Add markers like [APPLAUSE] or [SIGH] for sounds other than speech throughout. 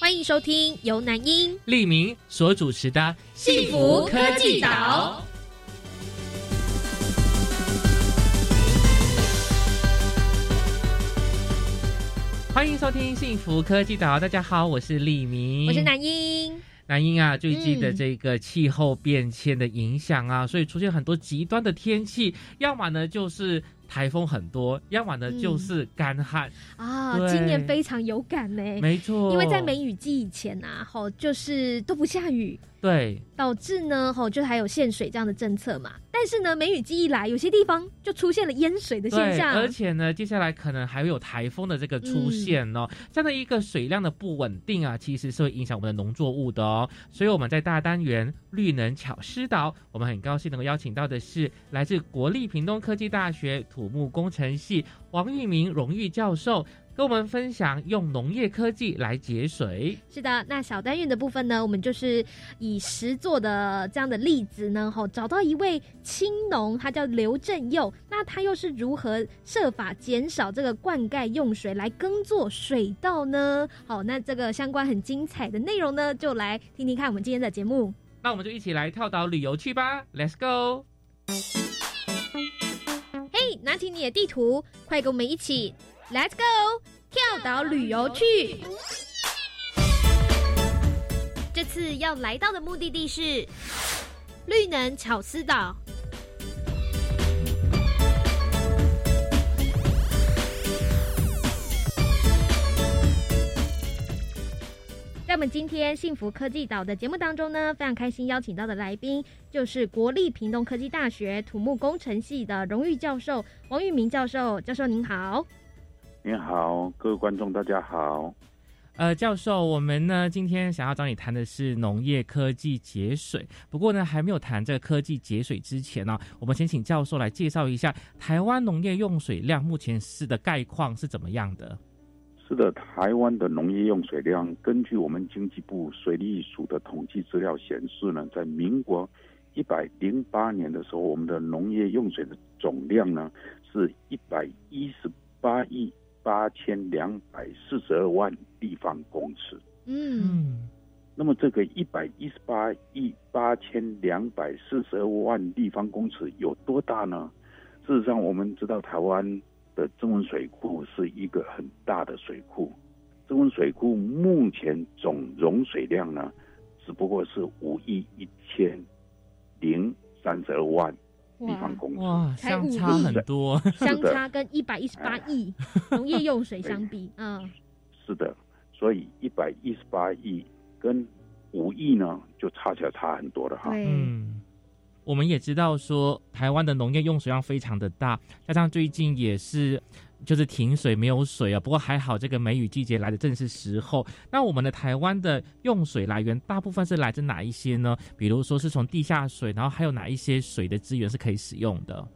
欢迎收听由南英、利明所主持的《幸福科技岛》。欢迎收听《幸福科技岛》，大家好，我是利明，我是南英。南英啊，最近的这个气候变迁的影响啊，所以出现很多极端的天气，要么呢就是。台风很多，要么呢就是干旱啊。今年非常有感呢，没错，因为在梅雨季以前啊，吼就是都不下雨。对，导致呢，吼，就还有限水这样的政策嘛。但是呢，梅雨季一来，有些地方就出现了淹水的现象。而且呢，接下来可能还会有台风的这个出现哦。这样的一个水量的不稳定啊，其实是会影响我们的农作物的哦。所以我们在大单元绿能巧施岛，我们很高兴能够邀请到的是来自国立屏东科技大学土木工程系王玉明荣誉教授。跟我们分享用农业科技来节水。是的，那小单元的部分呢，我们就是以实做的这样的例子呢，吼，找到一位青农，他叫刘正佑，那他又是如何设法减少这个灌溉用水来耕作水稻呢？好，那这个相关很精彩的内容呢，就来听听看我们今天的节目。那我们就一起来跳岛旅游去吧，Let's go！嘿，拿起你的地图，快跟我们一起。Let's go，跳岛旅游去。这次要来到的目的地是绿能巧思岛。在我们今天幸福科技岛的节目当中呢，非常开心邀请到的来宾就是国立屏东科技大学土木工程系的荣誉教授王玉明教授。教授您好。你好，各位观众，大家好。呃，教授，我们呢今天想要找你谈的是农业科技节水。不过呢，还没有谈这个科技节水之前呢，我们先请教授来介绍一下台湾农业用水量目前是的概况是怎么样的。是的，台湾的农业用水量，根据我们经济部水利署的统计资料显示呢，在民国一百零八年的时候，我们的农业用水的总量呢是一百一十八亿。八千两百四十二万立方公尺。嗯，那么这个一百一十八亿八千两百四十二万立方公尺有多大呢？事实上，我们知道台湾的中文水库是一个很大的水库，中文水库目前总容水量呢，只不过是五亿一千零三十二万。地方公司哇，相差很多，[LAUGHS] 相差跟一百一十八亿农业用水相比，嗯，是的，所以一百一十八亿跟五亿呢，就差起来差很多了哈。嗯，我们也知道说，台湾的农业用水量非常的大，加上最近也是。就是停水没有水啊，不过还好，这个梅雨季节来的正是时候。那我们的台湾的用水来源大部分是来自哪一些呢？比如说是从地下水，然后还有哪一些水的资源是可以使用的？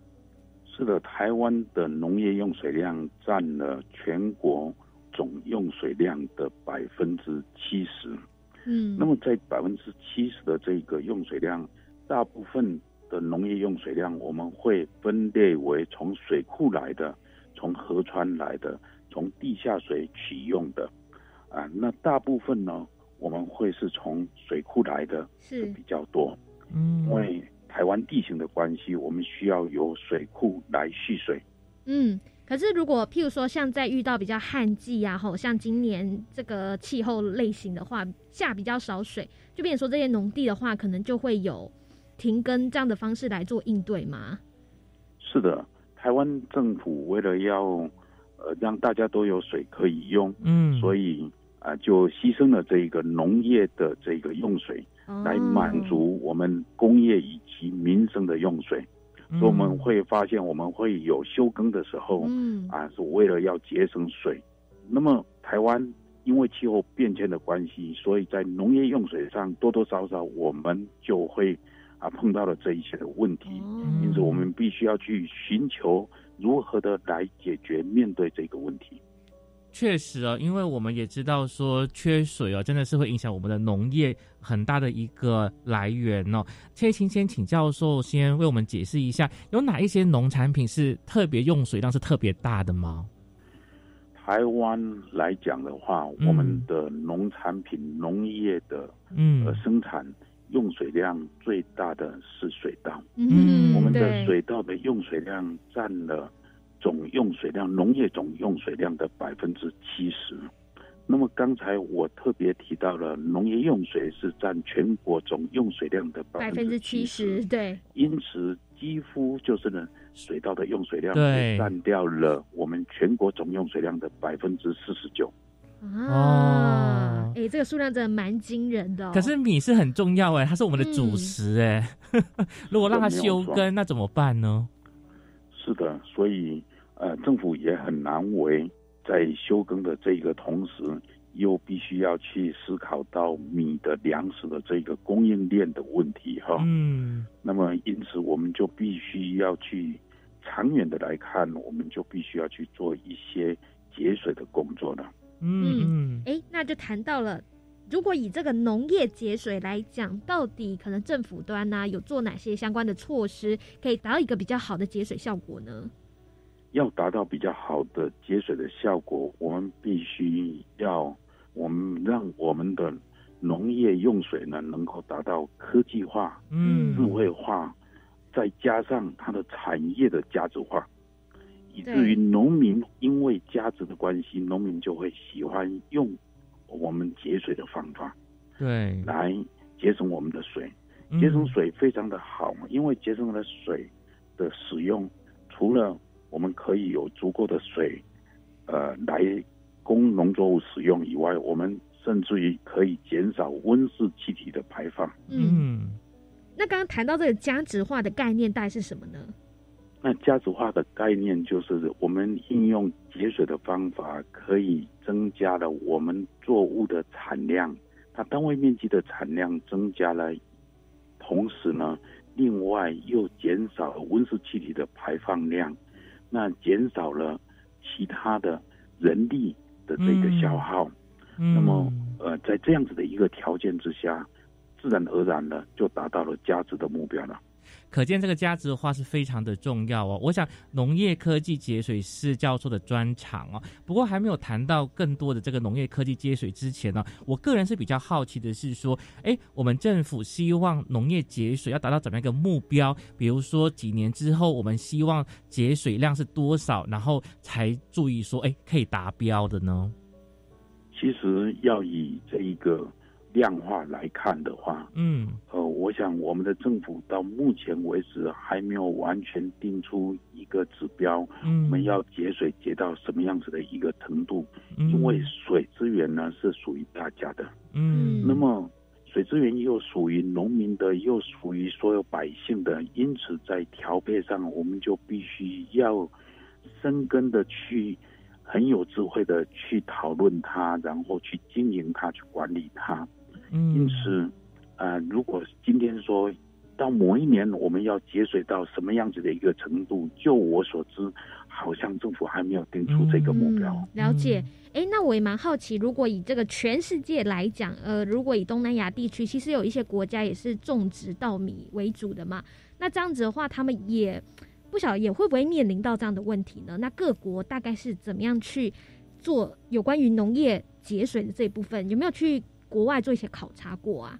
是的，台湾的农业用水量占了全国总用水量的百分之七十。嗯，那么在百分之七十的这个用水量，大部分的农业用水量我们会分类为从水库来的。从河川来的，从地下水取用的，啊，那大部分呢，我们会是从水库来的，是比较多，嗯，因为台湾地形的关系，我们需要有水库来蓄水。嗯，可是如果譬如说像在遇到比较旱季呀，吼，像今年这个气候类型的话，下比较少水，就变成说这些农地的话，可能就会有停耕这样的方式来做应对吗？是的。台湾政府为了要呃让大家都有水可以用，嗯，所以啊就牺牲了这个农业的这个用水，来满足我们工业以及民生的用水。所以我们会发现，我们会有休耕的时候，嗯，啊是为了要节省水。那么台湾因为气候变迁的关系，所以在农业用水上多多少少我们就会啊碰到了这一些的问题。哦因此，我们必须要去寻求如何的来解决面对这个问题。确实啊，因为我们也知道说缺水哦，真的是会影响我们的农业很大的一个来源哦。可以请先请教授先为我们解释一下，有哪一些农产品是特别用水量是特别大的吗？台湾来讲的话，嗯我们的农产品、农业的嗯呃生产用水量最大的是水稻。嗯我们的水稻的用水量占了总用水量，农业总用水量的百分之七十。那么刚才我特别提到了，农业用水是占全国总用水量的百百分之七七十，对，因此几乎就是呢，水稻的用水量占掉了我们全国总用水量的百分之四十九。啊哦，哎、这个数量真的蛮惊人的、哦。可是米是很重要哎，它是我们的主食哎。[LAUGHS] 如果让它休耕，那怎么办呢？是的，所以呃，政府也很难为，在休耕的这个同时，又必须要去思考到米的粮食的这个供应链的问题哈。嗯那么因此，我们就必须要去长远的来看，我们就必须要去做一些节水的工作了。嗯嗯。哎，那就谈到了，如果以这个农业节水来讲，到底可能政府端呢、有做哪些相关的措施，可以达到一个比较好的节水效果呢？要达到比较好的节水的效果，我们必须要我们让我们的农业用水呢能够达到科技化、嗯。智慧化，再加上它的产业的价值化，以至于农民因为价值的关系，农民就会喜欢用我们节水的方法对，来节省我们的水。嗯节省水非常的好，因为节省了水的使用，除了我们可以有足够的水，呃，来供农作物使用以外，我们甚至于可以减少温室气体的排放。嗯那刚刚谈到这个价值化的概念，大概是什么呢？那家族化的概念就是我们应用节水的方法，可以增加了我们作物的产量，它单位面积的产量增加了，同时呢，另外又减少了温室气体的排放量，那减少了其他的人力的这个消耗。嗯那么，呃，在这样子的一个条件之下，自然而然的就达到了价值的目标了。可见这个价值化是非常的重要哦。我想农业科技节水是教授的专长哦，不过还没有谈到更多的这个农业科技节水之前呢，我个人是比较好奇的是说，哎，我们政府希望农业节水要达到怎么样一个目标？比如说几年之后，我们希望节水量是多少，然后才注意说，哎，可以达标的呢？其实要以这一个量化来看的话，嗯呃，我想我们的政府到目前为止还没有完全定出一个指标，嗯，我们要节水节到什么样子的一个程度？嗯，因为水资源呢是属于大家的，嗯，那么水资源又属于农民的，又属于所有百姓的，因此在调配上，我们就必须要深根的去。很有智慧的去讨论它，然后去经营它，去管理它。嗯，因此，呃，如果今天说到某一年我们要节水到什么样子的一个程度，就我所知，好像政府还没有定出这个目标。嗯了解。哎、那我也蛮好奇，如果以这个全世界来讲，呃，如果以东南亚地区，其实有一些国家也是种植稻米为主的嘛。那这样子的话，他们也不晓得也会不会面临到这样的问题呢？那各国大概是怎么样去做有关于农业节水的这一部分？有没有去国外做一些考察过啊？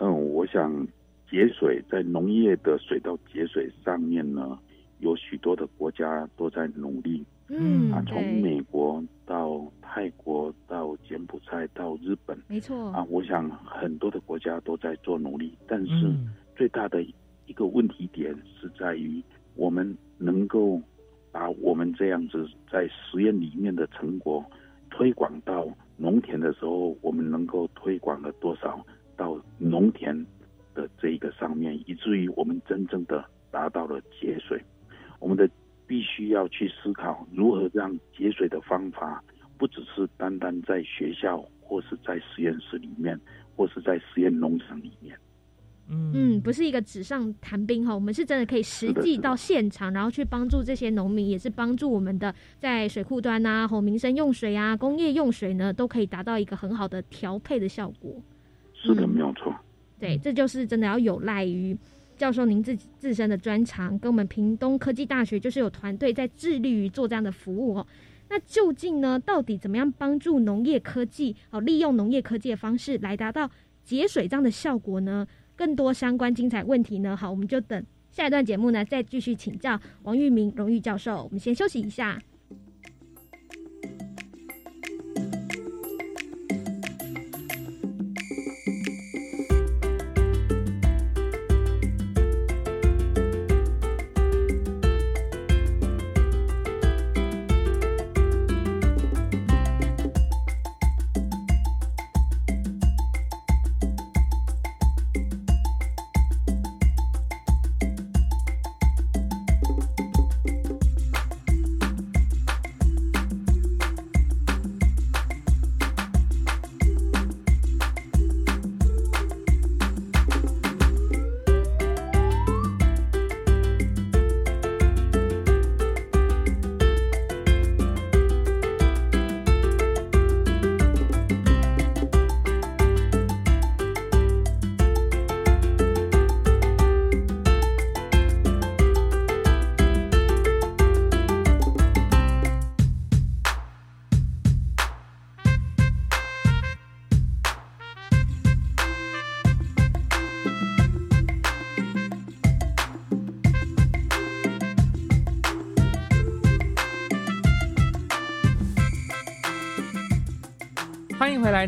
嗯，我想节水在农业的水稻节水上面呢，有许多的国家都在努力嗯啊，从美国到泰国到柬埔寨到日本没错啊，我想很多的国家都在做努力，但是。嗯最大的一个问题点是在于，我们能够把我们这样子在实验里面的成果推广到农田的时候，我们能够推广了多少到农田的这一个上面，以至于我们真正的达到了节水。我们的必须要去思考如何让节水的方法不只是单单在学校或是在实验室里面，或是在实验农场里面。嗯，不是一个纸上谈兵哈，我们是真的可以实际到现场，然后去帮助这些农民，也是帮助我们的在水库端呐，或民生用水啊、工业用水呢，都可以达到一个很好的调配的效果。是的，没有错。对，这就是真的要有赖于教授您自己自身的专长，跟我们屏东科技大学就是有团队在致力于做这样的服务哦。那究竟呢，到底怎么样帮助农业科技哦，利用农业科技的方式来达到节水这样的效果呢？更多相关精彩问题呢？好，我们就等下一段节目呢，再继续请教王玉明荣誉教授。我们先休息一下。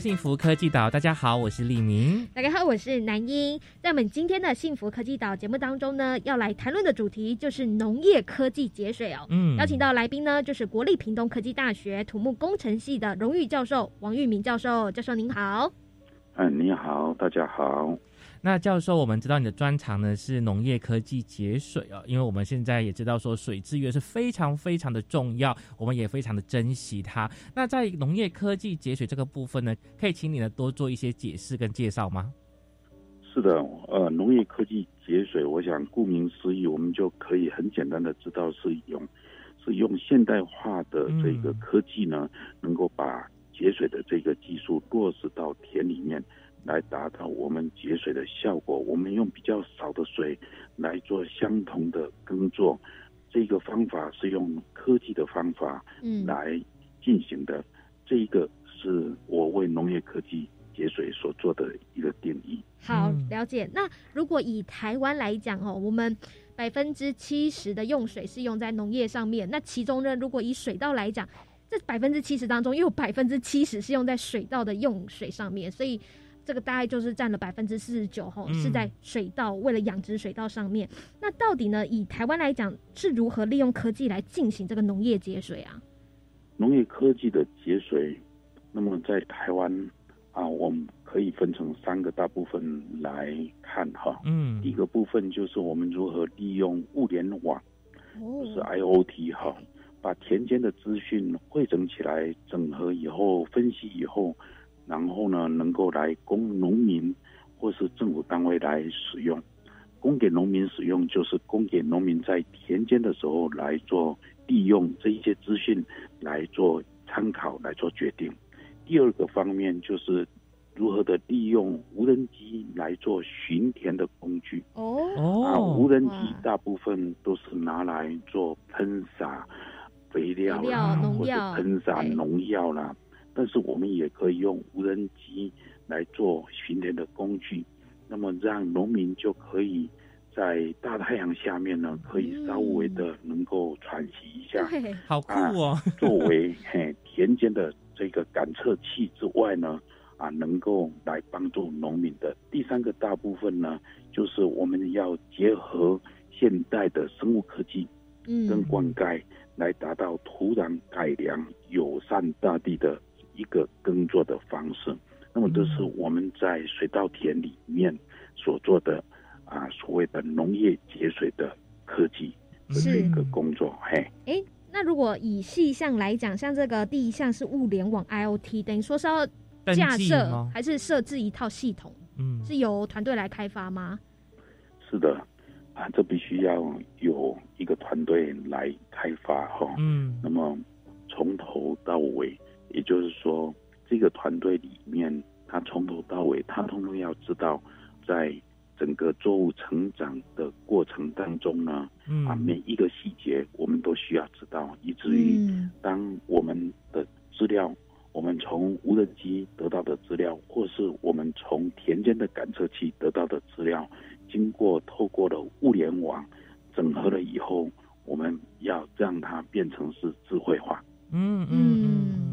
幸福科技岛。大家好，我是李明。大家好，我是南英。在我们今天的幸福科技岛节目当中呢，要来谈论的主题就是农业科技节水哦。嗯，邀请到来宾呢，就是国立屏东科技大学土木工程系的荣誉教授王玉明教授。教授您好。嗯，你好，大家好。那教授，我们知道你的专长呢是农业科技节水啊，因为我们现在也知道说水资源是非常非常的重要，我们也非常的珍惜它。那在农业科技节水这个部分呢，可以请你呢多做一些解释跟介绍吗？是的，呃，农业科技节水，我想顾名思义，我们就可以很简单的知道是用是用现代化的这个科技呢，能够把节水的这个技术落实到田里面。来达到我们节水的效果。我们用比较少的水来做相同的耕作，这个方法是用科技的方法来进行的。这一个是我为农业科技节水所做的一个定义。好，了解。那如果以台湾来讲哦，我们百分之七十的用水是用在农业上面。那其中呢，如果以水稻来讲，这百分之七十当中又有百分之七十是用在水稻的用水上面，所以。这个大概就是占了百分之四十九，吼，是在水稻为了养殖水稻上面。那到底呢？以台湾来讲，是如何利用科技来进行这个农业节水啊？农业科技的节水，那么在台湾啊，我们可以分成三个大部分来看哈。嗯，第一个部分就是我们如何利用物联网，就是 IOT 哈，把田间的资讯汇整起来，整合以后分析以后。然后呢，能够来供农民或是政府单位来使用，供给农民使用，就是供给农民在田间的时候来做利用这一些资讯来做参考来做决定。第二个方面就是如何的利用无人机来做巡田的工具。哦，啊，无人机大部分都是拿来做喷洒肥料啦，或者喷洒农药啦。但是我们也可以用无人机来做巡田的工具，那么让农民就可以在大太阳下面呢，可以稍微的能够喘息一下，好酷哦！作为嘿田间的这个感测器之外呢，啊，能够来帮助农民的第三个大部分呢，就是我们要结合现代的生物科技，嗯，跟灌溉来达到土壤改良、友善大地的。一个耕作的方式，那么这是我们在水稻田里面所做的啊，所谓的农业节水的科技的一个工作。嘿，哎，那如果以细项来讲，像这个第一项是物联网 IOT，等于说是要架设？还是设置一套系统，嗯，是由团队来开发吗？是的，啊，这必须要有一个团队来开发哈。嗯那么从头到尾，也就是说，这个团队里面，他从头到尾，他通通要知道，在整个作物成长的过程当中呢，嗯。啊，每一个细节我们都需要知道，以至于嗯。当我们的资料，我们从无人机得到的资料，或是我们从田间的感测器得到的资料，经过透过了物联网整合了以后，我们要让它变成是智慧化。嗯嗯嗯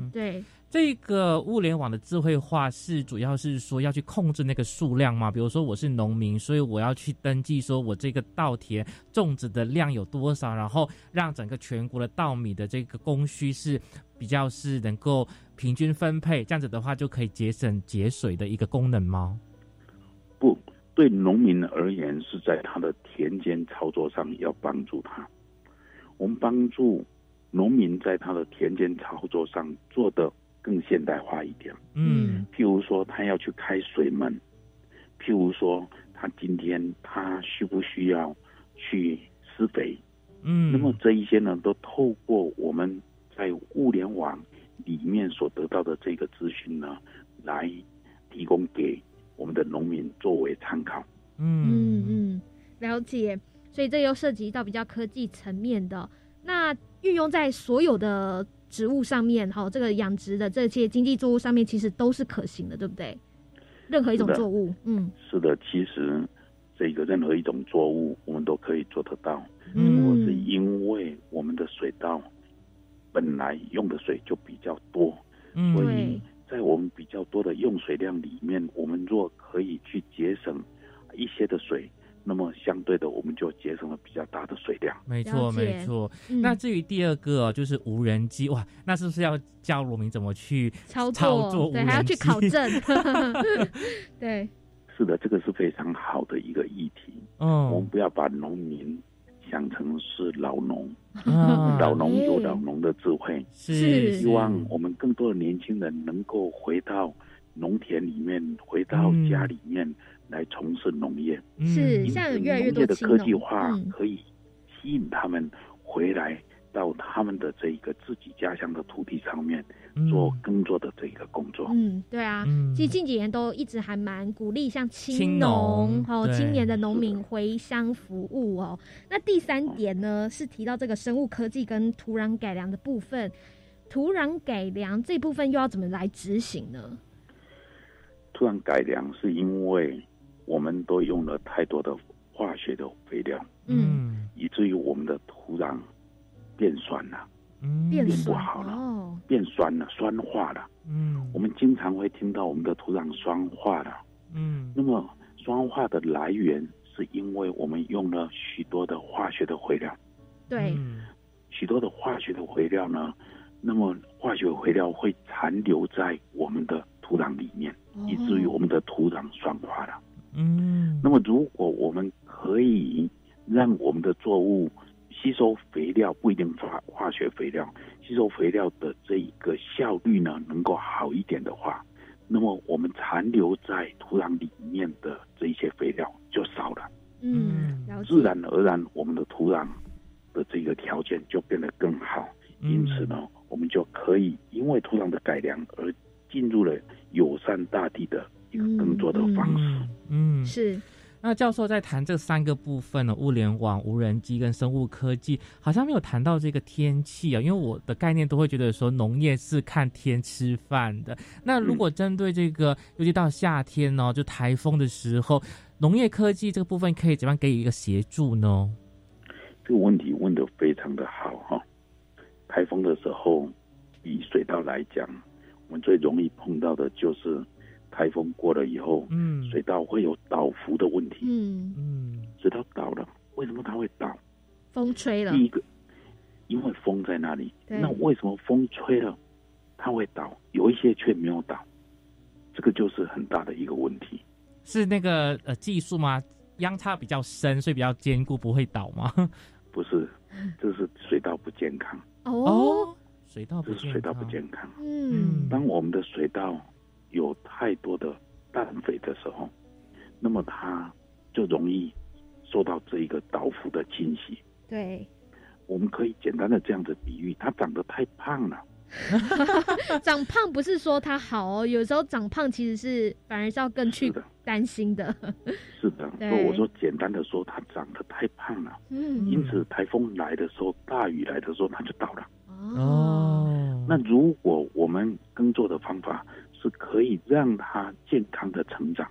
嗯，对，这个物联网的智慧化是主要是说要去控制那个数量吗？比如说我是农民，所以我要去登记说我这个稻田种植的量有多少，然后让整个全国的稻米的这个供需是比较是能够平均分配，这样子的话就可以节省节水的一个功能吗？不对农民而言，是在他的田间操作上要帮助他。我们帮助农民在他的田间操作上做的更现代化一点。嗯譬如说，他要去开水门；譬如说，他今天他需不需要去施肥？嗯，那么这一些呢，都透过我们在物联网里面所得到的这个资讯呢，来提供给我们的农民作为参考。嗯嗯嗯，了解。所以这又涉及到比较科技层面的，那运用在所有的植物上面，哈，这个养殖的这些经济作物上面，其实都是可行的，对不对？任何一种作物，嗯。是的，其实这个任何一种作物，我们都可以做得到。嗯。或是因为我们的水稻本来用的水就比较多，嗯。所以在我们比较多的用水量里面，我们若可以去节省一些的水，那么相对的我们就节省了比较大的水量。没错没错。嗯，那至于第二个、哦、就是无人机哇，那是不是要教农民怎么去操操作无对，还要去考证，[LAUGHS] 对，是的，这个是非常好的一个议题。嗯我们嗯不要把农民想成是老农，啊老农有哎老农的智慧。是希望我们更多的年轻人能够回到农田里面，回到嗯家里面来从事农业。是嗯现在有越来越农业的科技化嗯可以吸引他们回来到他们的这一个自己家乡的土地上面做耕作的这个工作。嗯，对啊，嗯其实近几年都一直还蛮鼓励像青青农哦，青年的农民回乡服务哦。那第三点呢，是提到这个生物科技跟土壤改良的部分。土壤改良这部分又要怎么来执行呢？土壤改良是因为我们都用了太多的化学的肥料，嗯，以至于我们的土壤变酸了，嗯。变变不好了哦，变酸了，酸化了。嗯。我们经常会听到我们的土壤酸化了。嗯。那么酸化的来源是因为我们用了许多的化学的肥料，对，嗯。许多的化学的肥料呢，那么化学肥料会残留在我们的土壤里面，以至于我们的土壤酸化了。嗯那么如果我们可以让我们的作物吸收肥料，不一定化化学肥料，吸收肥料的这一个效率呢能够好一点的话，那么我们残留在土壤里面的这一些肥料就少了。嗯，自然而然我们的土壤的这个条件就变得更好。因此呢，我们就可以因为土壤的改良而进入了友善大地的一个更多的方式。嗯嗯是那教授在谈这三个部分呢，物联网、无人机跟生物科技，好像没有谈到这个天气啊。因为我的概念都会觉得说农业是看天吃饭的。那如果针对这个，尤其到夏天呢、就台风的时候，农业科技这个部分可以怎么样给予一个协助呢？这个问题问得非常的好哈。台风的时候，以水稻来讲，我们最容易碰到的就是台风过了以后，嗯水稻会有倒伏的问题。嗯，嗯水稻倒了，为什么它会倒？风吹了第，一个，因为风在那里。对那为什么风吹了它会倒？有一些却没有倒，这个就是很大的一个问题。是那个呃技术吗？央差比较深，所以比较坚固，不会倒吗？不是，这是水稻不健康。哦，哦，水稻不健这是水稻不健康。嗯，当我们的水稻有太多的氮肥的时候，那么它就容易受到这一个倒伏的侵袭。对，我们可以简单的这样子比喻，它长得太胖了，[LAUGHS] 长胖不是说它好哦，有时候长胖其实是反而是要更去，担心的。是的。[LAUGHS] 对所以我说简单的说，它长得太胖了，嗯，因此台风来的时候，大雨来的时候，它就倒了。哦，哦，那如果我们耕作的方法是可以让它健康的成长，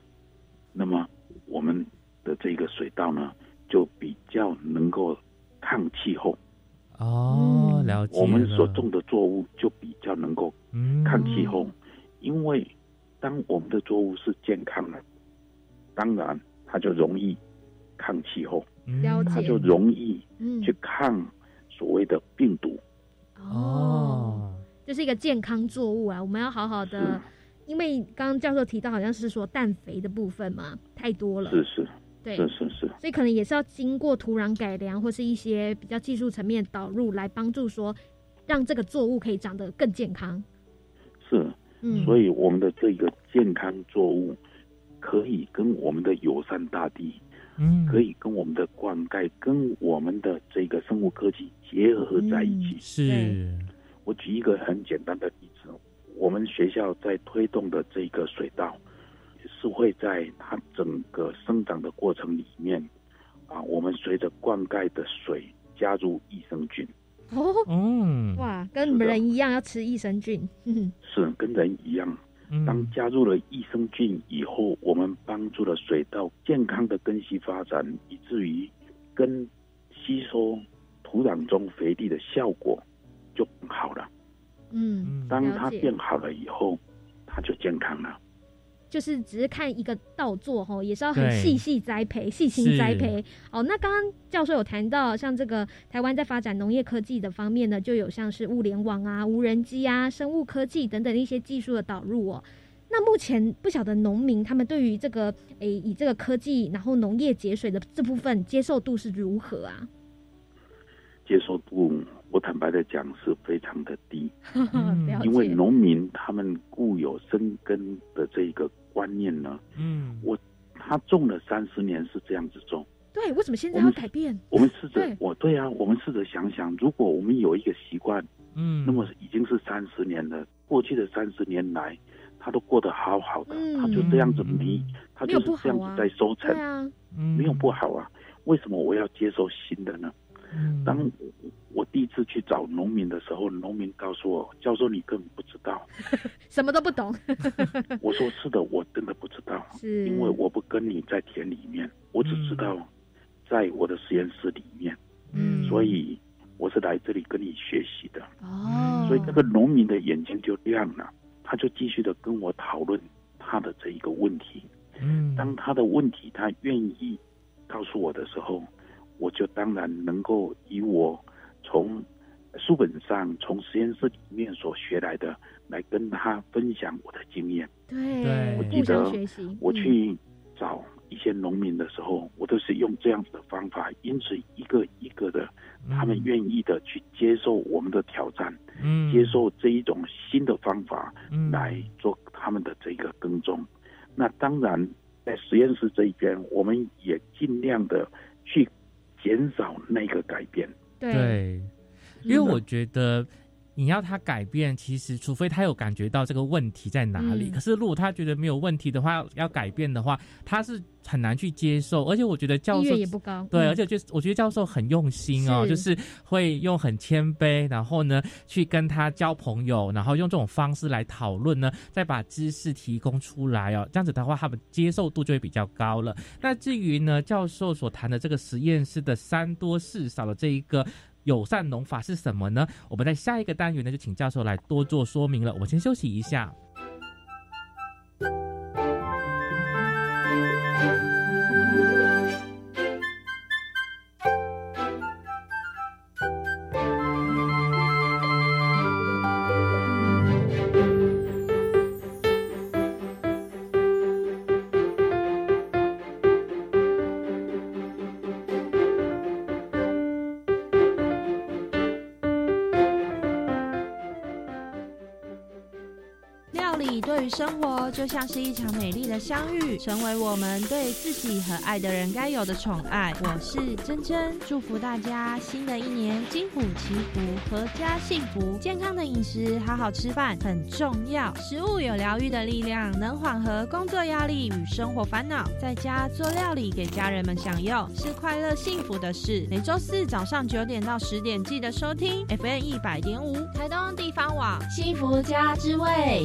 那么我们的这个水稻呢，就比较能够抗气候，哦，嗯。了解我们所种的作物就比较能够嗯抗气候。因为当我们的作物是健康的，当然它就容易抗气候，嗯了解。它就容易嗯。去抗所谓的病毒。哦，哦，这是一个健康作物啊，我们要好好的是，因为刚刚教授提到好像是说氮肥的部分嘛，太多了，是是对，是是是，所以可能也是要经过土壤改良或是一些比较技术层面导入来帮助说，让这个作物可以长得更健康。是。嗯，所以我们的这个健康作物可以跟我们的友善大地，嗯可以跟我们的灌溉，跟我们的这个生物科技结合在一起。是我举一个很简单的例子，我们学校在推动的这个水稻，是会在它整个生长的过程里面，啊，我们随着灌溉的水加入益生菌，哦，嗯哇，跟你们人一样要吃益生菌。嗯 [LAUGHS] 是跟人一样。当嗯加入了益生菌以后，我们帮助了水稻健康的根系发展，以至于根吸收土壤中肥力的效果就更好了。嗯，嗯当他变好了以后，他就健康了。就是只是看一个稻作吼，也是要很细细栽培、细心栽培。哦，那刚刚教授有谈到，像这个台湾在发展农业科技的方面呢，就有像是物联网啊、无人机啊、生物科技等等一些技术的导入哦。那目前不晓得农民他们对于这个诶以这个科技，然后农业节水的这部分接受度是如何啊？接受度，我坦白的讲是非常的低，[LAUGHS] 嗯因为，农民他们固有生根的这个观念呢，嗯我他种了三十年是这样子种。对，为什么现在我们要改变？我们试着，我对啊，我们试着想想，如果我们有一个习惯，嗯那么已经是三十年了，过去的三十年来，他都过得好好的，嗯他就这样子没，他就是这样子在收成对，啊，嗯没有不好啊。为什么我要接受新的呢？嗯当我第一次去找农民的时候，农民告诉我：“教授，你根本不知道。[LAUGHS] 什么都不懂，” [LAUGHS] 我说：“是的，我真的不知道，因为我不跟你在田里面，我只知道在我的实验室里面，嗯所以我是来这里跟你学习的。哦，所以这个农民的眼睛就亮了，他就继续的跟我讨论他的这一个问题。嗯当他的问题他愿意告诉我的时候，我就当然能够以我从书本上、从实验室里面所学来的，来跟他分享我的经验。对，我记得我嗯去找一些农民的时候，我都是用这样子的方法，因此一个一个的，他们愿意的去接受我们的挑战，嗯。接受这一种新的方法，嗯。来做他们的这个耕种。那当然，在实验室这一边，我们也尽量的去减少那个改变。对，因为我觉得你要他改变，其实除非他有感觉到这个问题在哪里。嗯可是如果他觉得没有问题的话，要改变的话，他是很难去接受。而且我觉得教授也不高，对，嗯而且就是我觉得教授很用心哦，是就是会用很谦卑，然后呢去跟他交朋友，然后用这种方式来讨论呢，再把知识提供出来哦，这样子的话，他们接受度就会比较高了。那至于呢，教授所谈的这个实验室的三多四少的这一个。友善农法是什么呢？我们在下一个单元呢，就请教授来多做说明了。我们先休息一下。就像是一场美丽的相遇，成为我们对自己和爱的人该有的宠爱。我是珍珍，祝福大家新的一年金虎祈福，阖家幸福。健康的饮食，好好吃饭很重要。食物有疗愈的力量，能缓和工作压力与生活烦恼。在家做料理给家人们享用，是快乐幸福的事。每周四早上九点到十点，记得收听 FM 一百点五台东地方网幸福家之味。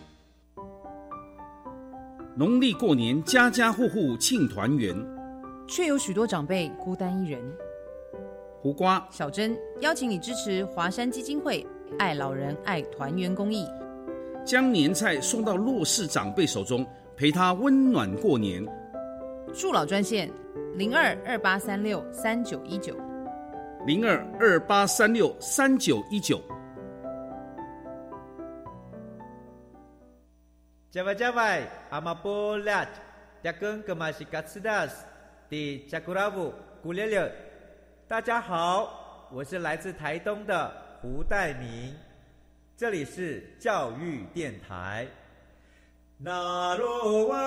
农历过年，家家户户庆团圆，却有许多长辈孤单一人。胡瓜、小珍邀请你支持华山基金会“爱老人、爱团圆”公益，将年菜送到弱势长辈手中，陪他温暖过年。助老专线：零二二八三六三九一九，零二二八三六三九一九。Java Java, Amapolat, Jakun Kemasikatsidas, di Jakurabu, Gulele。大家好，我是来自台东的胡代明，这里是教育电台。那罗哇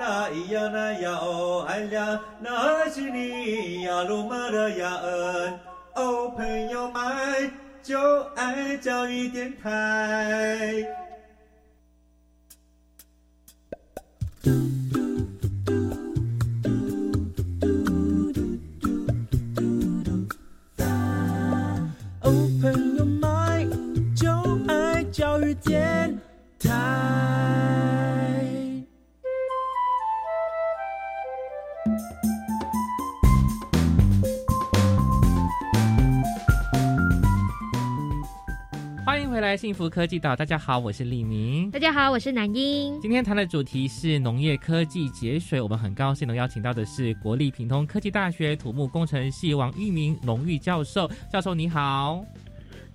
那咿呀那呀哦哎呀，那是你呀鲁玛的呀恩哦，朋友们就爱教育电台。来，幸福科技岛。大家好，我是李明。大家好，我是南英。今天谈的主题是农业科技节水，我们很高兴能邀请到的是国立屏东科技大学土木工程系王玉明荣誉教授。教授你好，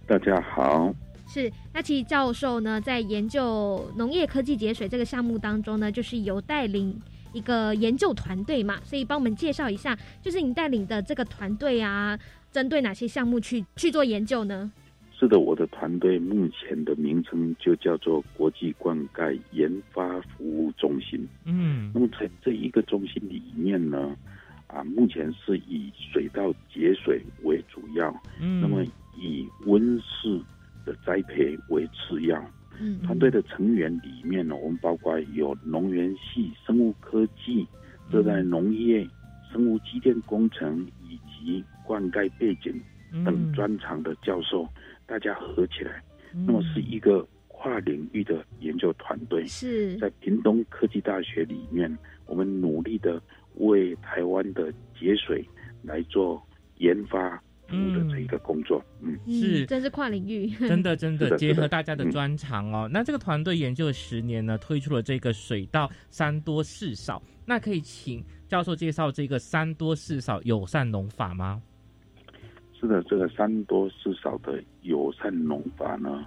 大家好。是，那其实教授呢，在研究农业科技节水这个项目当中呢，就是有带领一个研究团队嘛，所以帮我们介绍一下，就是你带领的这个团队啊，针对哪些项目去去做研究呢？是的，我的团队目前的名称就叫做国际灌溉研发服务中心。嗯，那么在这一个中心里面呢，啊，目前是以水稻节水为主要，嗯，那么以温室的栽培为次要。嗯，团队的成员里面呢，我们包括有农园系、生物科技、热带农业、生物机电工程以及灌溉背景等专长的教授。大家合起来，那么是一个跨领域的研究团队。是在屏东科技大学里面，我们努力的为台湾的节水来做研发服务的这一个工作。嗯，是，真是跨领域，真的真的 [LAUGHS] 结合大家的专长哦。那这个团队研究了十年呢，推出了这个水稻三多四少。那可以请教授介绍这个三多四少友善农法吗？是的，这个三多四少的友善农法呢，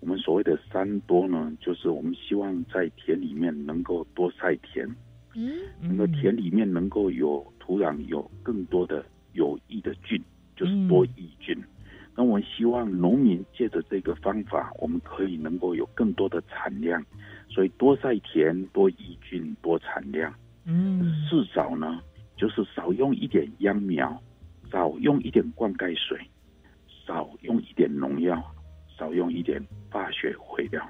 我们所谓的三多呢，就是我们希望在田里面能够多晒田，嗯，能够田里面能够有土壤有更多的有益的菌，就是多益菌。那我们希望农民借着这个方法，我们可以能够有更多的产量，所以多晒田、多益菌、多产量。嗯，四少呢，就是少用一点秧苗。少用一点灌溉水，少用一点农药，少用一点化学肥料，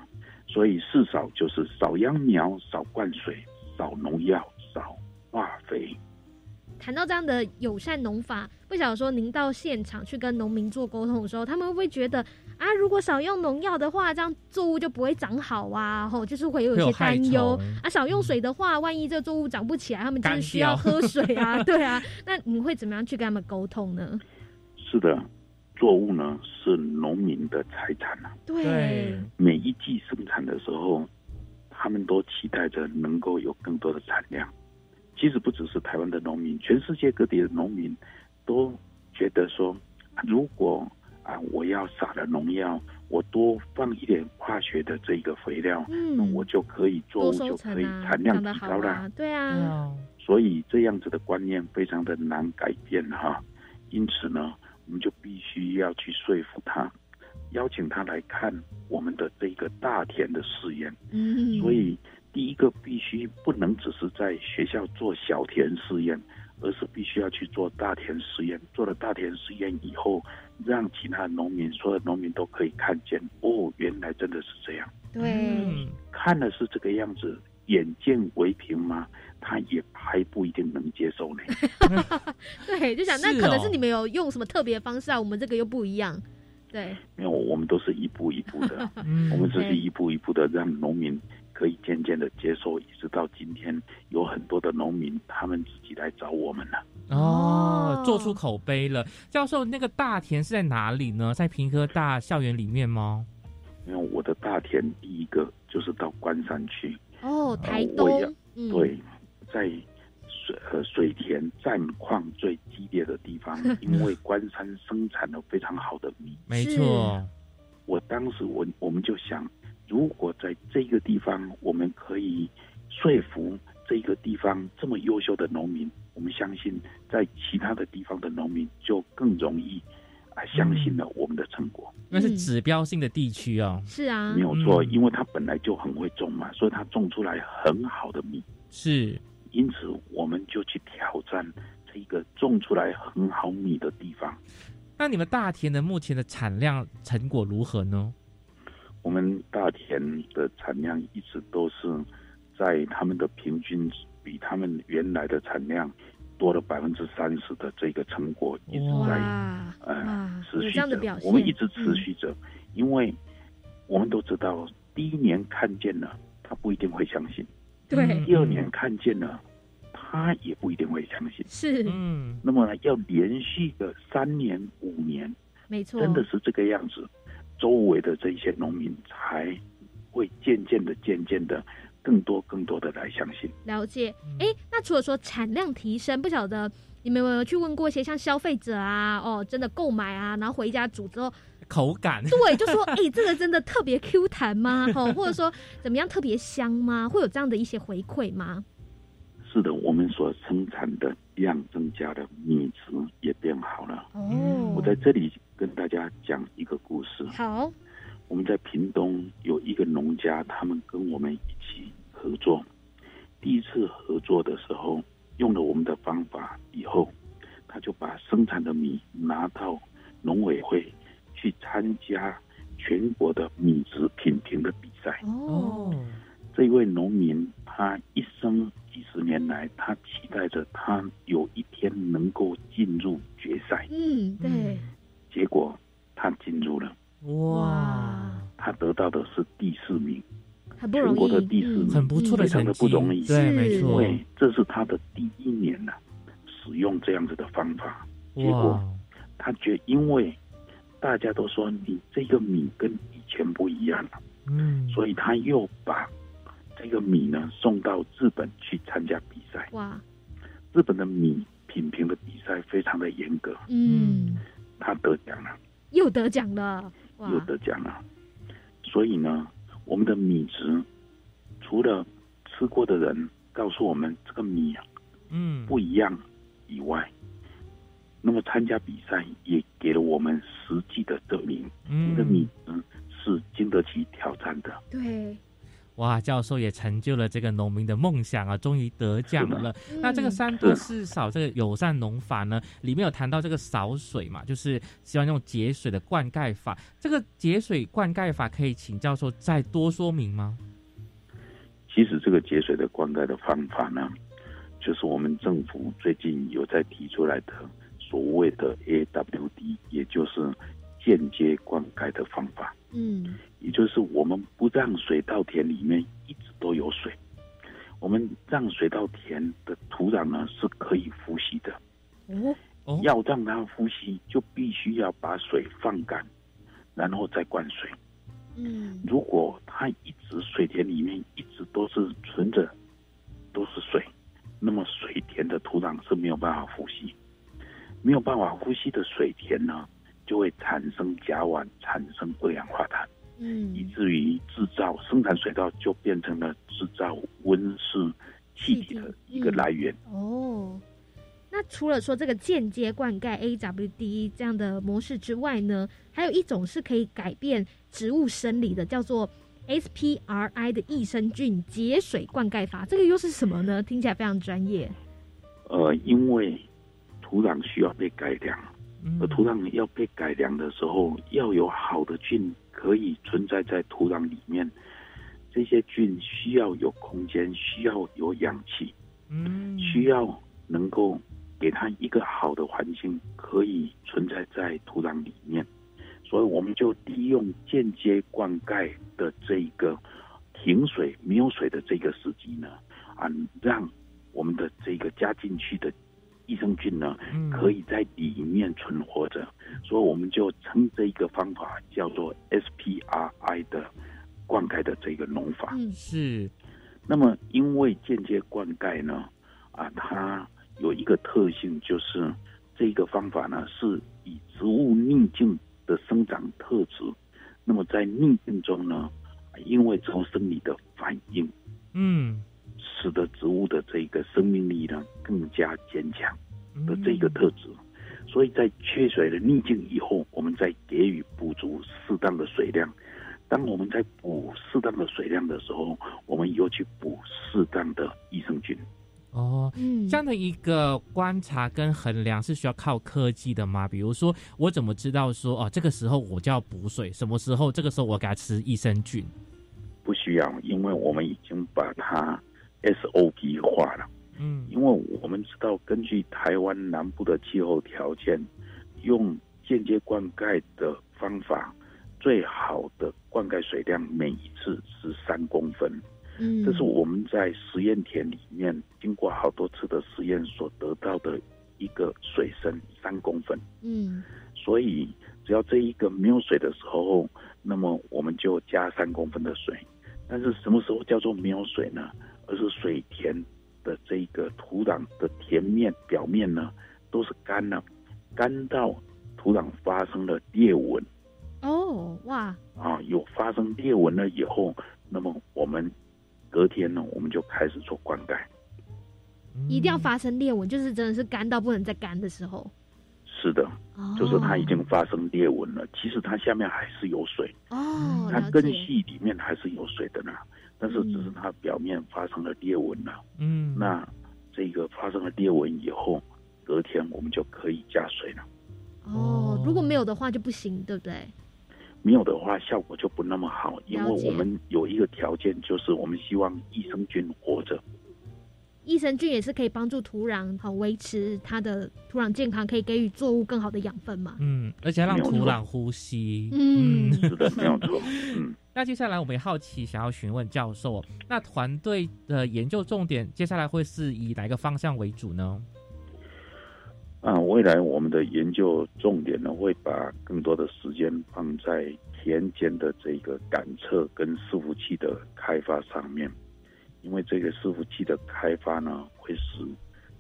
所以四少就是少秧苗、少灌水、少农药、少化肥。谈到这样的友善农法，不晓得说您到现场去跟农民做沟通的时候，他们会不会觉得啊，如果少用农药的话，这样作物就不会长好啊？吼，就是会有一些担忧啊。少用水的话，万一这个作物长不起来，[LAUGHS] 他们就是需要喝水啊，对啊。[LAUGHS] 那你会怎么样去跟他们沟通呢？是的，作物呢是农民的财产啊。对，每一季生产的时候，他们都期待着能够有更多的产量。其实不只是台湾的农民，全世界各地的农民都觉得说，如果啊我要撒了农药，我多放一点化学的这个肥料，嗯那我就可以作物就可以产量提高了。对啊，所以这样子的观念非常的难改变哈。因此呢，我们就必须要去说服他，邀请他来看我们的这个大田的试验。嗯所以第一个必须不能只是在学校做小田试验，而是必须要去做大田实验。做了大田实验以后，让其他农民，所有农民都可以看见，哦，原来真的是这样。对，看了是这个样子，眼见为凭吗？他也还不一定能接受呢。[LAUGHS] 对，就想那可能是你们有用什么特别方式啊，我们这个又不一样。对，没有我们都是一步一步的，嗯我们只是一步一步的让农民可以渐渐的接受，一直到今天，有很多的农民他们自己来找我们了。哦，做出口碑了。教授，那个大田是在哪里呢？在平科大校园里面吗？因为我的大田第一个就是到关山去，哦，台东，嗯，对，在水呃水田战况最激烈的地方，[LAUGHS] 因为关山生产了非常好的米。没错，我当时我我们就想，如果在这个地方我们可以说服这个地方这么优秀的农民，我们相信在其他的地方的农民就更容易啊相信了我们的成果。因为是指标性的地区哦。是啊没有错，嗯因为他本来就很会种嘛，所以他种出来很好的米。是，因此我们就去挑战这一个种出来很好米的地方。那你们大田的目前的产量成果如何呢？我们大田的产量一直都是在他们的平均比他们原来的产量多了百分之三十的这个成果，一直在哇呃持续着这样的表。现我们一直持续着，因为我们都知道，第一年看见了，他不一定会相信；对第二年看见了，他也不一定会相信。是，嗯，那么呢，要连续个三年、五年，没错，真的是这个样子，周围的这些农民才会渐渐的、渐渐的，更多、更多的来相信。了解。哎，那除了说产量提升，不晓得你们有没有去问过一些像消费者啊，哦，真的购买啊，然后回家煮之后，口感，对，就说 [LAUGHS] 哎、这个真的特别 Q 弹吗？哦，或者说怎么样特别香吗？会有这样的一些回馈吗？是的，我们所生产的量增加了，米质也变好了。哦我在这里跟大家讲一个故事。好，我们在屏东有一个农家，他们跟我们一起合作。第一次合作的时候，用了我们的方法以后，他就把生产的米拿到农委会去参加全国的米质品评的比赛。哦，这位农民他一生几十年来，他期待着他有一天能够进入决赛，嗯，对，结果他进入了，哇，他得到的是第四名。很不容易，全国的第四名，嗯。很不错的非常的不容易。对没错。因为这是他的第一年了、使用这样子的方法，结果，他觉因为大家都说你这个米跟以前不一样了，嗯，所以他又把这个米呢送到日本去参加比赛。哇，日本的米品评的比赛非常的严格，嗯，他得奖了，又得奖了，又，得奖了。所以呢，我们的米质除了吃过的人告诉我们这个米啊嗯，不一样以外，那么参加比赛也给了我们实际的证明，嗯。这个米质是经得起挑战的。对，哇，教授也成就了这个农民的梦想啊，终于得奖了。那这个嗯三多四少这个友善农法呢，里面有谈到这个扫水嘛，就是希望用节水的灌溉法。这个节水灌溉法可以请教授再多说明吗？其实这个节水的灌溉的方法呢，就是我们政府最近有在提出来的所谓的 AWD，也就是间接灌溉的方法。嗯，也就是我们不让水稻田里面一直都有水，我们让水稻田的土壤呢是可以呼吸的。哦，要让它呼吸，就必须要把水放干，然后再灌水。嗯，如果它一直水田里面一直都是存着都是水，那么水田的土壤是没有办法呼吸，没有办法呼吸的水田呢，就会产生甲烷，产生二氧化碳，嗯，以至于制造生产水稻就变成了制造温室气体的一个来源。哦。那除了说这个间接灌溉 AWD 这样的模式之外呢，还有一种是可以改变植物生理的，叫做 SPRI 的益生菌节水灌溉法。这个又是什么呢？听起来非常专业。呃，因为土壤需要被改良，而土壤要被改良的时候，要有好的菌可以存在在土壤里面。这些菌需要有空间，需要有氧气，嗯，需要能够。给它一个好的环境，可以存在在土壤里面，所以我们就利用间接灌溉的这一个停水没有水的这个时机呢，啊，让我们的这个加进去的益生菌呢，可以在里面存活着，所以我们就称这一个方法叫做 SPRI 的灌溉的这个农法。嗯，是。那么因为间接灌溉呢，啊，它有一个特性，就是这个方法呢，是以植物逆境的生长特质。那么在逆境中呢，因为这种生理的反应，嗯，使得植物的这个生命力呢更加坚强的这个特质。所以在缺水的逆境以后，我们再给予补足适当的水量。当我们在补适当的水量的时候，我们又去补适当的益生菌。哦，这样的一个观察跟衡量是需要靠科技的吗？比如说，我怎么知道说哦，这个时候我就要补水，什么时候这个时候我给它吃益生菌？不需要，因为我们已经把它 SOP 化了。嗯，因为我们知道，根据台湾南部的气候条件，用间接灌溉的方法，最好的灌溉水量每一次是三公分。嗯，这是我们在实验田里面经过好多次的实验所得到的一个水深三公分。嗯，所以只要这一个没有水的时候，那么我们就加三公分的水。但是什么时候叫做没有水呢？而是水田的这个土壤的田面表面呢都是干了，干到土壤发生了裂纹。哦，哇！啊，有发生裂纹了以后，那么我们。隔天呢，我们就开始做灌溉，一定要发生裂纹，就是真的是干到不能再干的时候。是的，就是它已经发生裂纹了。其实它下面还是有水哦，它根系里面还是有水的呢，但是只是它表面发生了裂纹了。嗯，那这个发生了裂纹以后，隔天我们就可以加水了。哦，如果没有的话就不行，对不对？没有的话，效果就不那么好，因为我们有一个条件，就是我们希望益生菌活着。益生菌也是可以帮助土壤好维持它的土壤健康，可以给予作物更好的养分嘛。嗯，而且让土壤呼吸。嗯，[LAUGHS] 是的，没有错。嗯，那接下来我们也好奇，想要询问教授，那团队的研究重点接下来会是以哪个方向为主呢？啊，未来我们的研究重点呢，会把更多的时间放在田间的这个感测跟伺服器的开发上面，因为这个伺服器的开发呢，会使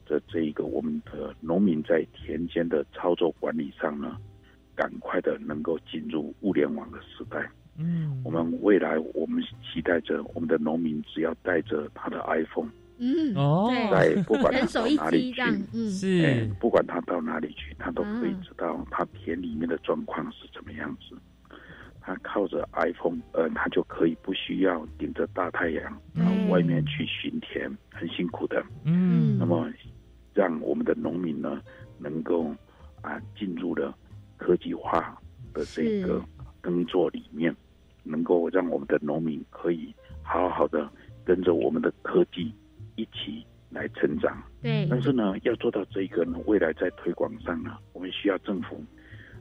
得这一个我们的农民在田间的操作管理上呢，赶快的能够进入物联网的时代。嗯，我们未来我们期待着我们的农民只要带着他的 iPhone。嗯哦，在不管他到哪里去，是不管他到哪里去，他都可以知道他田里面的状况是怎么样子。他靠着 iPhone，呃，他就可以不需要顶着大太阳然后外面去巡田，很辛苦的。嗯，那么让我们的农民呢，能够啊进入了科技化的这个耕作里面，能够让我们的农民可以好好的跟着我们的科技。一起来成长，对。但是呢，要做到这个呢，未来在推广上呢，我们需要政府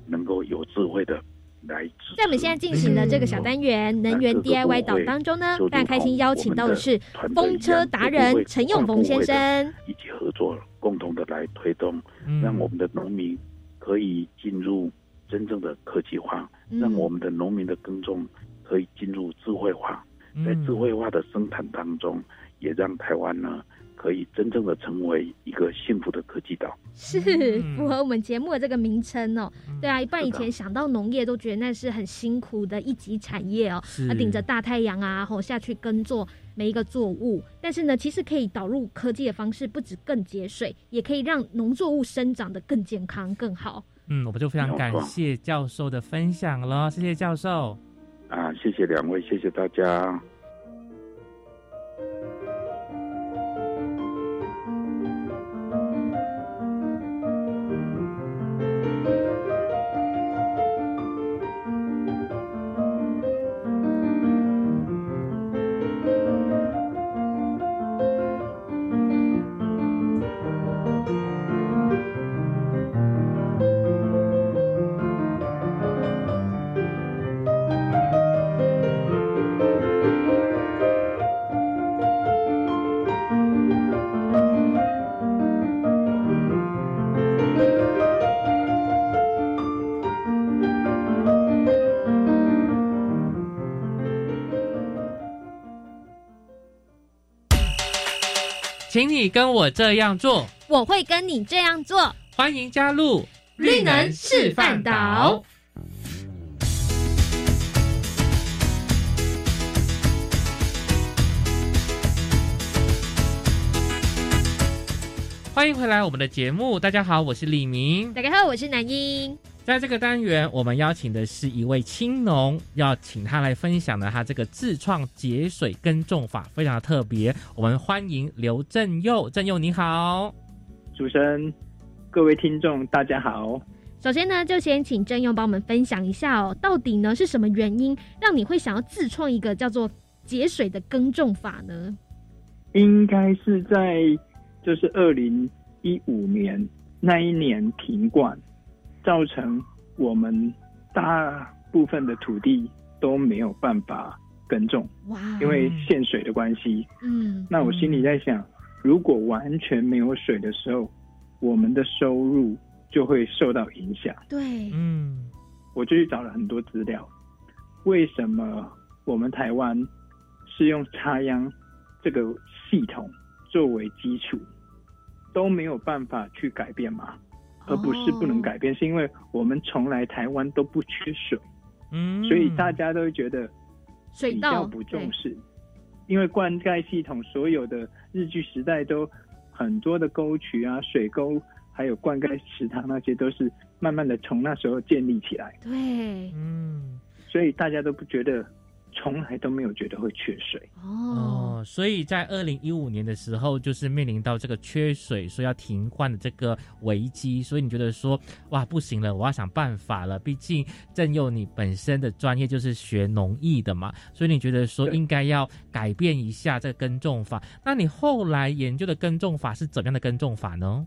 能够有智慧的来支在我们现在进行的这个小单元能源 DIY 岛当中呢，非常开心邀请到的是风车达人陈永峰先生，一起合作，共同的来推动，让我们的农民可以进入真正的科技化，让我们的农民的耕种可以进入智慧化，在智慧化的生产当中，也让台湾呢可以真正的成为一个幸福的科技岛。是符合我们节目的这个名称哦。对啊，一般以前想到农业都觉得那是很辛苦的一级产业哦，啊顶着大太阳啊，吼下去耕作每一个作物。但是呢，其实可以导入科技的方式，不止更节水，也可以让农作物生长得更健康、更好。嗯，我们就非常感谢教授的分享了，谢谢教授。啊，谢谢两位，谢谢大家。请你跟我这样做，我会跟你这样做。欢迎加入绿能示范岛。欢迎回来我们的节目，大家好，我是李明。大家好，我是南英。在这个单元，我们邀请的是一位青农，要请他来分享的他这个自创节水耕种法，非常的特别。我们欢迎刘正佑，正佑你好，主持人，各位听众大家好。首先呢，就先请正佑帮我们分享一下哦，到底呢是什么原因让你会想要自创一个叫做节水的耕种法呢？应该是在。就是二零一五年那一年停灌，造成我们大部分的土地都没有办法耕种，因为限水的关系。嗯，那我心里在想，如果完全没有水的时候，我们的收入就会受到影响。对，嗯，我就去找了很多资料，为什么我们台湾是用插秧这个系统？作为基础都没有办法去改变嘛，而不是不能改变，是因为我们从来台湾都不缺水，嗯，所以大家都会觉得水稻不重视，因为灌溉系统所有的日据时代都很多的沟渠啊、水沟，还有灌溉池塘那些都是慢慢的从那时候建立起来，对，嗯，所以大家都不觉得。从来都没有觉得会缺水。哦，所以在二零一五年的时候，就是面临到这个缺水，说要停换的这个危机，所以你觉得说，哇，不行了，我要想办法了。毕竟正佑你本身的专业就是学农艺的嘛，所以你觉得说应该要改变一下这个耕种法。那你后来研究的耕种法是怎样的耕种法呢？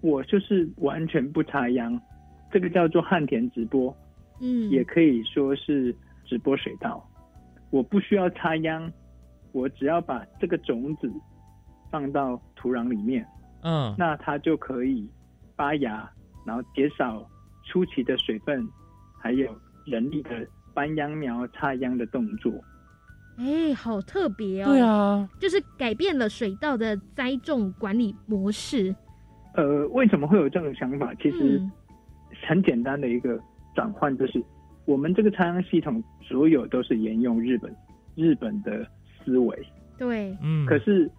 我就是完全不插秧，这个叫做旱田直播，嗯，也可以说是直播水稻。我不需要插秧，我只要把这个种子放到土壤里面，嗯，那它就可以发芽，然后减少初期的水分，还有人力的搬秧苗、插秧的动作。哎，好特别哦！对啊，就是改变了水稻的栽种管理模式。呃，为什么会有这种想法？其实很简单的一个转换就是。我们这个插秧系统，所有都是沿用日本日本的思维。对，嗯。可是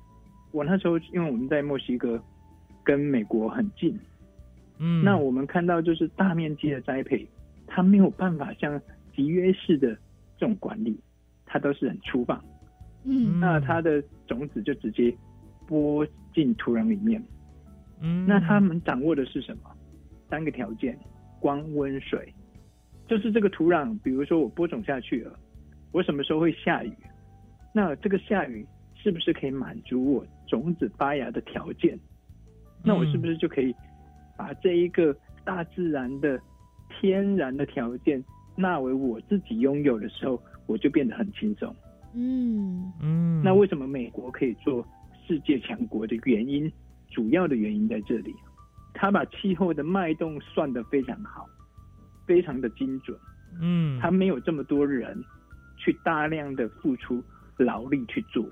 我那时候，因为我们在墨西哥跟美国很近，嗯，那我们看到就是大面积的栽培，它没有办法像集约式的这种管理，它都是很粗放。嗯。那它的种子就直接播进土壤里面。嗯。那他们掌握的是什么？三个条件：光、温、水。就是这个土壤，比如说我播种下去了，我什么时候会下雨？那这个下雨是不是可以满足我种子发芽的条件？那我是不是就可以把这一个大自然的天然的条件纳为我自己拥有的时候，我就变得很轻松。嗯嗯。那为什么美国可以做世界强国的原因，主要的原因在这里，他把气候的脉动算得非常好。非常的精准，嗯，他没有这么多人去大量的付出劳力去做。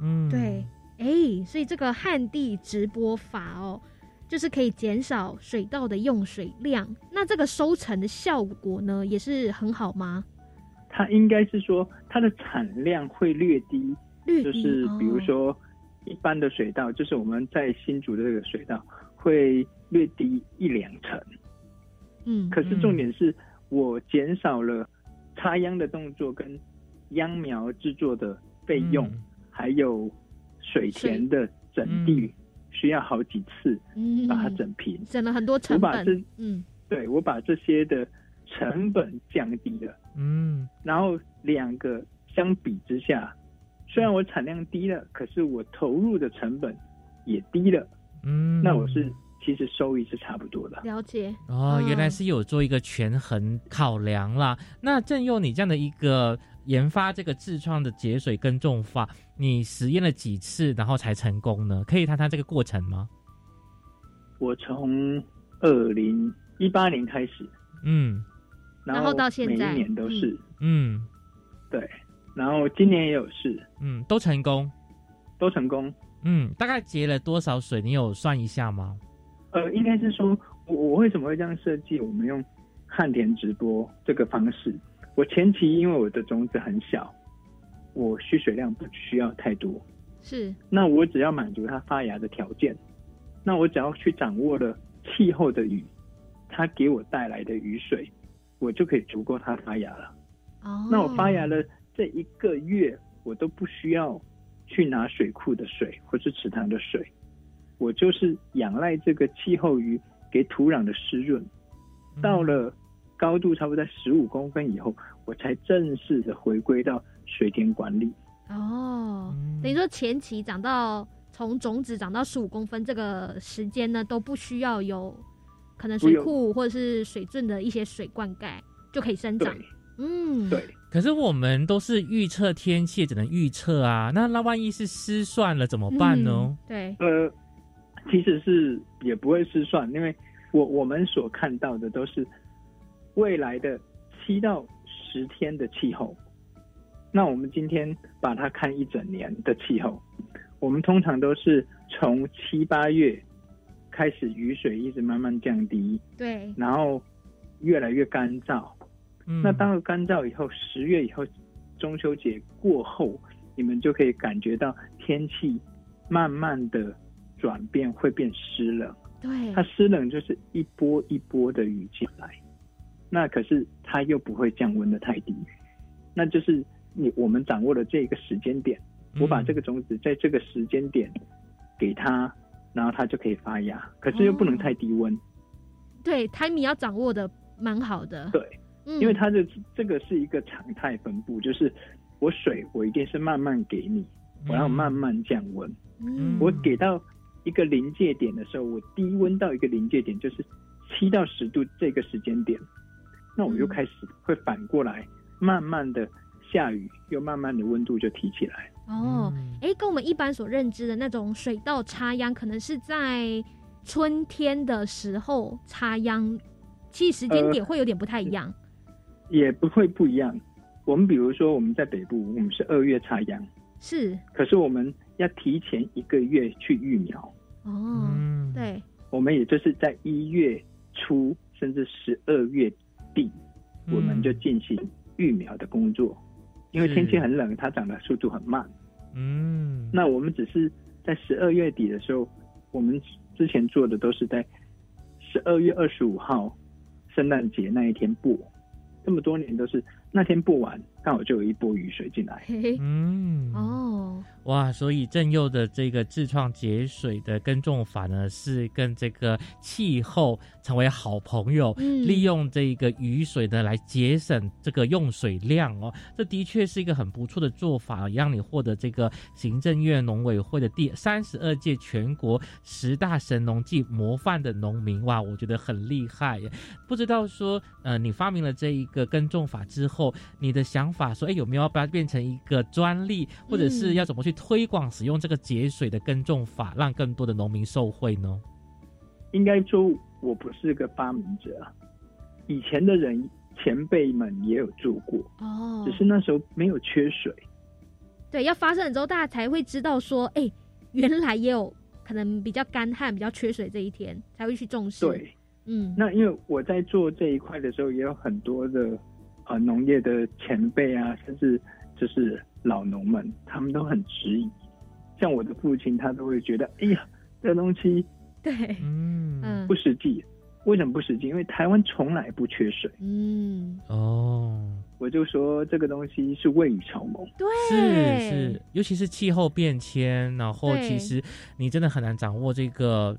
嗯，对，哎，所以这个旱地直播法哦，就是可以减少水稻的用水量。那这个收成的效果呢，也是很好吗？它应该是说它的产量会略低，略低，就是比如说一般的水稻，就是我们在新竹的这个水稻会略低一两成。嗯，可是重点是我减少了插秧的动作跟秧苗制作的费用。还有水田的整地需要好几次把它整平，省了很多成本。我把这嗯，对我把这些的成本降低了，嗯，然后两个相比之下，虽然我产量低了，可是我投入的成本也低了，嗯，那我是其实收益是差不多的。了解哦，原来是有做一个权衡考量啦。那正用你这样的一个。研发这个自创的节水耕种法，你实验了几次，然后才成功呢？可以谈谈这个过程吗？我从二零一八年开始，嗯，然后到现在每一年都是，嗯，对，然后今年也有事，嗯，都成功，都成功，嗯，大概节了多少水？你有算一下吗？呃，应该是说，我我为什么会这样设计？我们用旱田直播这个方式。我前期因为我的种子很小，我需水量不需要太多，是。那我只要满足它发芽的条件，那我只要去掌握了气候的雨，它给我带来的雨水，我就可以足够它发芽了。哦。那我发芽了这一个月，我都不需要去拿水库的水或是池塘的水，我就是仰赖这个气候雨给土壤的湿润，到了。高度差不多在十五公分以后，我才正式的回归到水田管理。哦，等于说前期长到从种子长到十五公分这个时间呢，都不需要有可能水库或者是水圳的一些水灌溉就可以生长。嗯，对。可是我们都是预测天气，只能预测啊。那那万一是失算了怎么办呢？对，呃，其实是也不会失算，因为我我们所看到的都是。未来的七到十天的气候，那我们今天把它看一整年的气候，我们通常都是从七八月开始雨水一直慢慢降低，对，然后越来越干燥。嗯，那当了干燥以后，十月以后，中秋节过后，你们就可以感觉到天气慢慢的转变，会变湿冷。对，它湿冷就是一波一波的雨进来。那可是它又不会降温的太低，那就是你我们掌握了这个时间点，我把这个种子在这个时间点给它，然后它就可以发芽，可是又不能太低温。对，timing 要掌握的蛮好的。对，因为它的这个是一个常态分布，就是我水我一定是慢慢给你，我要慢慢降温。嗯，我给到一个临界点的时候，我低温到一个临界点，就是七到十度这个时间点。那我又开始会反过来，慢慢的下雨，又慢慢的温度就提起来。哦，哎，跟我们一般所认知的那种水稻插秧，可能是在春天的时候插秧，其实时间点会有点不太一样。也不会不一样。我们比如说我们在北部，我们是二月插秧，是，可是我们要提前一个月去育苗。哦，对，我们也就是在一月初，甚至十二月。地，我们就进行育苗的工作，因为天气很冷，它长的速度很慢。嗯，那我们只是在十二月底的时候，我们之前做的都是在十二月二十五号圣诞节那一天播，这么多年都是那天播完，刚好就有一波雨水进来。嗯，哦。哇，所以正佑的这个自创节水的耕种法呢，是跟这个气候成为好朋友，利用这个雨水呢来节省这个用水量哦。这的确是一个很不错的做法，让你获得这个行政院农委会的第三十二届全国十大神农技模范的农民哇，我觉得很厉害耶。不知道说，呃，你发明了这一个耕种法之后，你的想法说，哎，有没有要把它变成一个专利，或者是要怎么去？推广使用这个节水的耕种法，让更多的农民受惠呢？应该说，我不是个发明者。以前的人前辈们也有做过哦，只是那时候没有缺水。对，要发生了之后，大家才会知道说，哎，原来也有可能比较干旱、比较缺水这一天，才会去重视。对，嗯，那因为我在做这一块的时候，也有很多的呃农业的前辈啊，甚至就是老农们，他们都很质疑。像我的父亲，他都会觉得，哎呀，这东西对，嗯不实际。为什么不实际？因为台湾从来不缺水。嗯，哦，我就说这个东西是未雨绸缪。对，是是，尤其是气候变迁，然后其实你真的很难掌握这个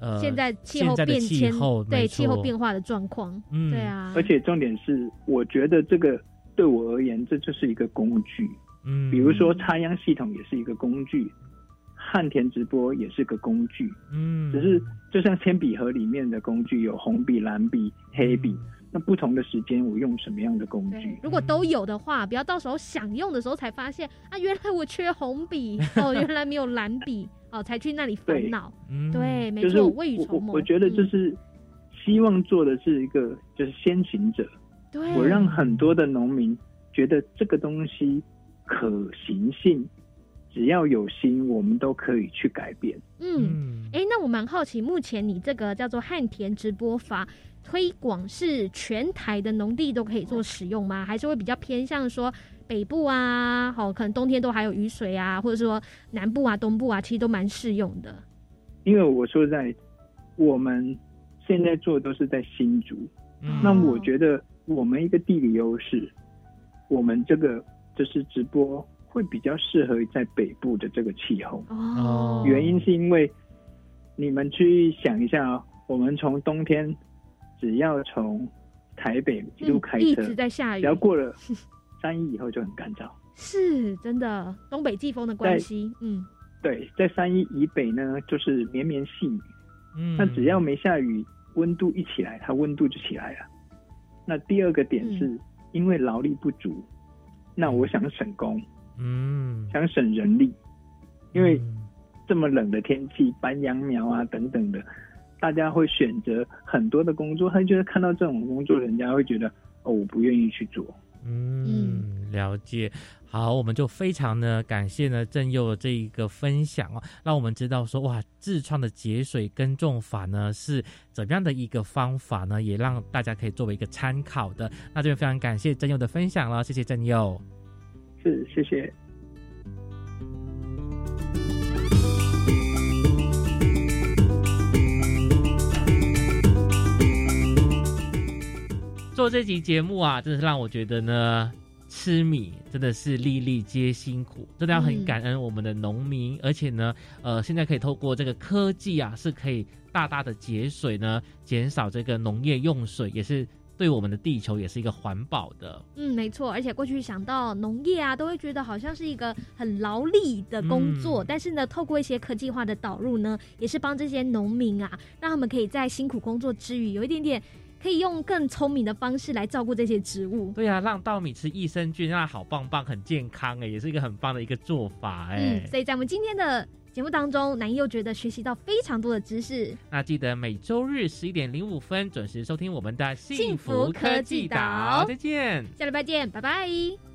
呃现在气候现在的变迁气候，对气候变化的状况，嗯对啊，而且重点是，我觉得这个对我而言，这就是一个工具。嗯，比如说插秧系统也是一个工具，旱田直播也是个工具。嗯，只是就像铅笔盒里面的工具有红笔、蓝笔、黑笔，嗯那不同的时间我用什么样的工具？如果都有的话，不要到时候想用的时候才发现啊，原来我缺红笔 [LAUGHS] 哦，原来没有蓝笔哦，才去那里烦恼。对，没就是错，未雨绸缪。我我觉得就嗯是希望做的是一个就是先行者，对我让很多的农民觉得这个东西可行性，只要有心，我们都可以去改变。嗯，哎、那我蛮好奇，目前你这个叫做旱田直播法推广是全台的农地都可以做使用吗？还是会比较偏向说北部啊，好，可能冬天都还有雨水啊，或者说南部啊、东部啊，其实都蛮适用的。因为我说实在，我们现在做的都是在新竹，嗯那我觉得我们一个地理优势，我们这个就是直播会比较适合在北部的这个气候。哦原因是因为你们去想一下哦，我们从冬天只要从台北一路开车，嗯一直在下雨只要过了 [LAUGHS] 三一以后就很干燥。是真的，东北季风的关系，嗯，对，在三一以北呢，就是绵绵细雨。嗯那只要没下雨，温度一起来，它温度就起来了。那第二个点是、嗯因为劳力不足，那我想省工，嗯，想省人力，因为这么冷的天气，搬秧苗啊等等的，大家会选择很多的工作，他就是看到这种工作，人家会觉得哦，我不愿意去做。嗯，了解。好，我们就非常的感谢呢郑佑的这一个分享哦，让我们知道说哇，自创的节水耕种法呢是怎么样的一个方法呢，也让大家可以作为一个参考的。那这边非常感谢郑佑的分享了，谢谢郑佑。是，谢谢。做这集节目啊，真的是让我觉得呢，吃米真的是粒粒皆辛苦，真的要很感恩我们的农民，而且呢，呃，现在可以透过这个科技啊，是可以大大的节水呢，减少这个农业用水，也是对我们的地球也是一个环保的。嗯，没错，而且过去想到农业啊，都会觉得好像是一个很劳力的工作，嗯但是呢，透过一些科技化的导入呢，也是帮这些农民啊，让他们可以在辛苦工作之余，有一点点可以用更聪明的方式来照顾这些植物。对啊，让稻米吃益生菌，让它好棒棒，很健康哎，也是一个很棒的一个做法哎。嗯，所以在我们今天的节目当中，南又觉得学习到非常多的知识。那记得每周日十一点零五分准时收听我们的幸福科技岛再见。下礼拜见，拜拜。